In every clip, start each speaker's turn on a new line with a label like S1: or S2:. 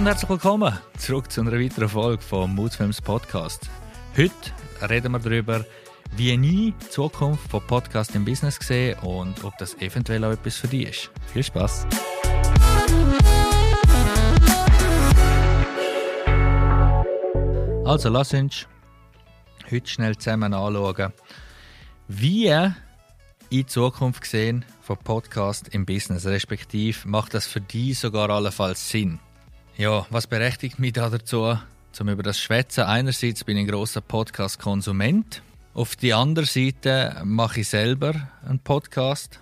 S1: Und herzlich willkommen zurück zu einer weiteren Folge vom Moodfilms Podcast. Heute reden wir darüber, wie ich die Zukunft von Podcast im Business sehe und ob das eventuell auch etwas für dich ist. Viel Spaß! Also lass uns heute schnell zusammen anschauen, wie in Zukunft gesehen von Podcast im Business, respektive macht das für dich sogar allenfalls Sinn. Ja, was berechtigt mich da dazu, zum über das schwätzen? Einerseits bin ich ein großer Podcast-Konsument, auf die andere Seite mache ich selber einen Podcast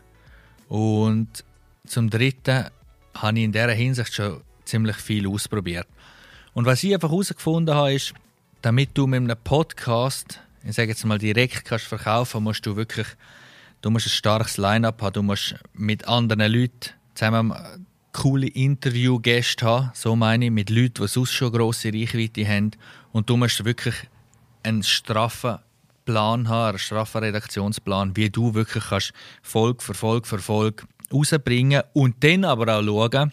S1: und zum Dritten habe ich in dieser Hinsicht schon ziemlich viel ausprobiert. Und was ich einfach herausgefunden habe, ist, damit du mit einem Podcast, ich sage jetzt mal direkt kannst verkaufen, musst du wirklich, du musst ein starkes Line-up haben, du musst mit anderen Leuten zusammen coole Interviewgäste haben, so meine ich, mit Leuten, die sonst schon grosse Reichweite haben und du musst wirklich einen straffen Plan haben, einen straffen Redaktionsplan, wie du wirklich kannst Folge für Folge für Folge rausbringen und dann aber auch schauen,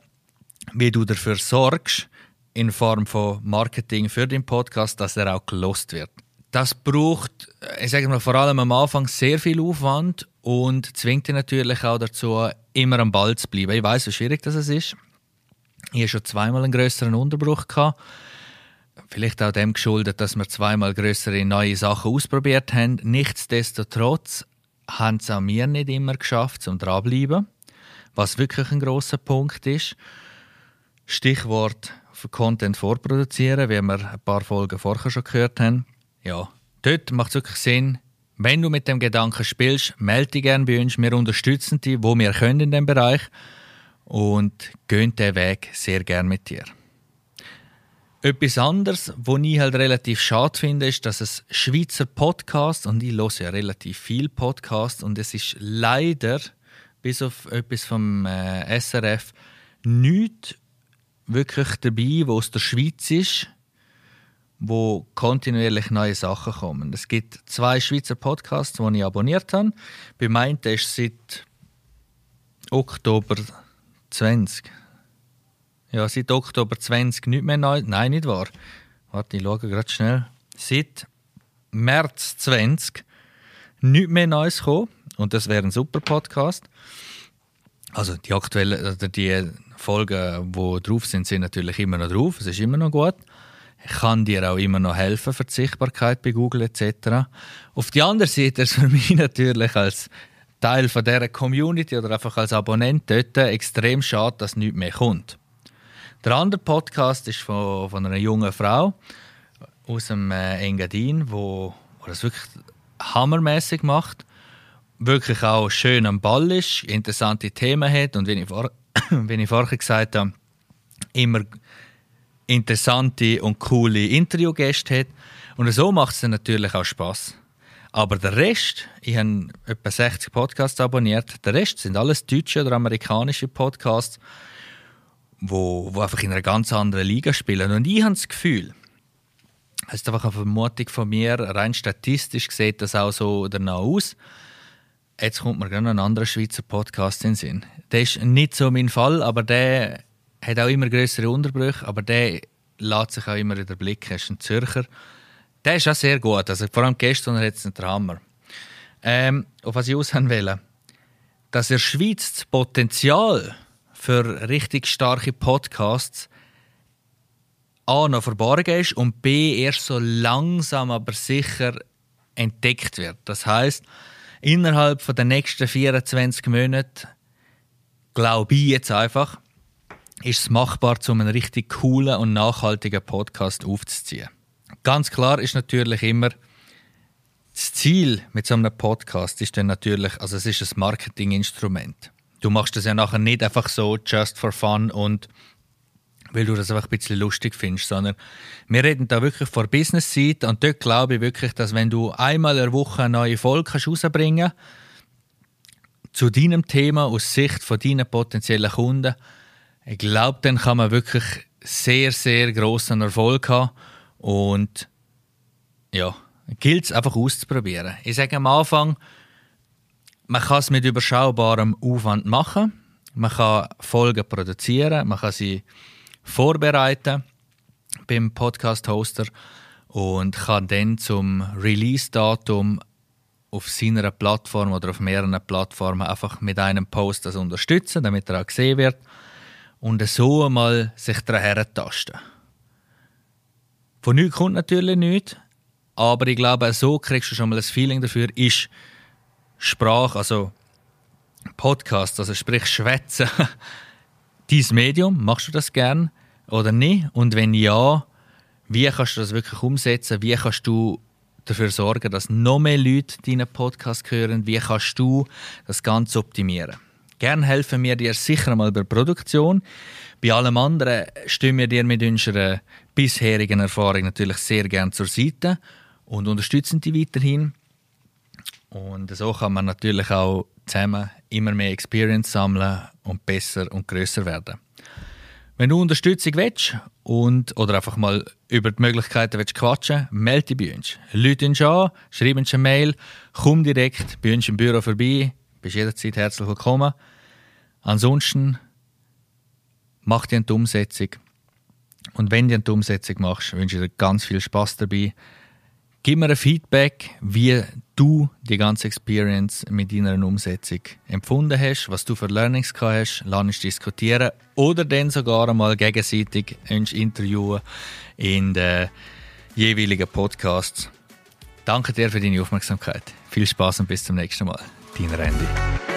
S1: wie du dafür sorgst, in Form von Marketing für den Podcast, dass er auch gelost wird. Das braucht, ich sage mal, vor allem am Anfang sehr viel Aufwand und zwingt dich natürlich auch dazu, immer am Ball zu bleiben. Ich weiß, wie schwierig das ist. Ich hatte schon zweimal einen größeren Unterbruch. Gehabt. Vielleicht auch dem geschuldet, dass wir zweimal größere neue Sachen ausprobiert haben. Nichtsdestotrotz haben es auch mir nicht immer geschafft, zum dranbleiben. Was wirklich ein großer Punkt ist. Stichwort für Content vorproduzieren, wie wir ein paar Folgen vorher schon gehört haben. Ja, dort macht es wirklich Sinn, wenn du mit dem Gedanken spielst, melde dich gerne bei uns. Wir unterstützen dich, wo wir können in dem Bereich und gehen den Weg sehr gerne mit dir. Etwas anderes, was ich halt relativ schade finde, ist, dass es Schweizer Podcasts, und ich höre ja relativ viel Podcasts, und es ist leider, bis auf etwas vom äh, SRF, nichts wirklich dabei, wo aus der Schweiz ist, wo kontinuierlich neue Sachen kommen. Es gibt zwei Schweizer Podcasts, die ich abonniert habe. Bei meinen ist seit Oktober 20. Ja, seit Oktober 20 nicht mehr neu. Nein, nicht wahr. Warte, ich schaue gerade schnell. Seit März 20 nicht mehr Neues gekommen. Und das wäre ein super Podcast. Also die aktuellen, also die Folgen, die drauf sind, sind natürlich immer noch drauf. Es ist immer noch gut. Kann dir auch immer noch helfen für die Sichtbarkeit bei Google etc. Auf die andere Seite ist für mich natürlich als Teil von dieser Community oder einfach als Abonnent dort extrem schade, dass nichts mehr kommt. Der andere Podcast ist von, von einer jungen Frau aus dem äh, Engadin, wo, wo das wirklich hammermäßig macht, wirklich auch schön am Ball ist, interessante Themen hat und wie ich, vor, wie ich vorher gesagt habe, immer interessante und coole Interviewgäste hat. Und so macht es natürlich auch Spaß. Aber der Rest, ich habe etwa 60 Podcasts abonniert, der Rest sind alles deutsche oder amerikanische Podcasts, wo, wo einfach in einer ganz anderen Liga spielen. Und ich habe das Gefühl, es ist einfach eine Vermutung von mir, rein statistisch sieht das auch so danach aus. Jetzt kommt mir gerne ein anderer Schweizer Podcast in den Sinn. Der ist nicht so mein Fall, aber der hat auch immer größere Unterbrüche, aber der lässt sich auch immer in den Blick. Er ist ein Zürcher. Der ist auch sehr gut. Also vor allem gestern hat es einen Hammer. Ähm, auf was ich aushaben will, dass in der Schweiz das Potenzial für richtig starke Podcasts A noch verborgen ist und B erst so langsam aber sicher entdeckt wird. Das heißt, innerhalb den nächsten 24 Monaten glaube ich jetzt einfach, ist es machbar, um einen richtig coolen und nachhaltigen Podcast aufzuziehen. Ganz klar ist natürlich immer, das Ziel mit so einem Podcast ist dann natürlich, also es ist ein Marketinginstrument. Du machst das ja nachher nicht einfach so just for fun und weil du das einfach ein bisschen lustig findest, sondern wir reden da wirklich vor Business-Seite und dort glaube ich wirklich, dass wenn du einmal in der Woche eine neue Folge rausbringen kannst, zu deinem Thema aus Sicht von deinen potenziellen Kunden, ich glaube, dann kann man wirklich sehr, sehr grossen Erfolg haben und ja, gilt es einfach auszuprobieren. Ich sage am Anfang, man kann es mit überschaubarem Aufwand machen. Man kann Folgen produzieren, man kann sie vorbereiten beim Podcast-Hoster und kann dann zum Release-Datum auf seiner Plattform oder auf mehreren Plattformen einfach mit einem Post das unterstützen, damit er auch gesehen wird und so mal sich daran herentasten. Von nichts kommt natürlich nichts, aber ich glaube, so kriegst du schon mal ein Feeling dafür, ist Sprache, also Podcast, also sprich Schwätzen, dein Medium, machst du das gern oder nicht? Und wenn ja, wie kannst du das wirklich umsetzen? Wie kannst du dafür sorgen, dass noch mehr Leute deinen Podcast hören? Wie kannst du das Ganze optimieren? Gern helfen wir dir sicher mal bei der Produktion. Bei allem anderen stehen wir dir mit unserer bisherigen Erfahrung natürlich sehr gern zur Seite und unterstützen die weiterhin. Und so kann man natürlich auch zusammen immer mehr Experience sammeln und besser und größer werden. Wenn du Unterstützung willst und, oder einfach mal über die Möglichkeiten willst quatschen melde dich bei uns. Leute uns an, schreib uns eine Mail, komm direkt bei uns im Büro vorbei, bist jederzeit herzlich willkommen. Ansonsten mach dir eine Umsetzung. Und wenn du eine Umsetzung machst, wünsche ich dir ganz viel Spaß dabei. Gib mir ein Feedback, wie du die ganze Experience mit deiner Umsetzung empfunden hast, was du für Learnings gehabt hast, lass uns diskutieren oder dann sogar einmal gegenseitig interviewen in den jeweiligen Podcasts. Danke dir für deine Aufmerksamkeit. Viel Spaß und bis zum nächsten Mal. Dein Randy.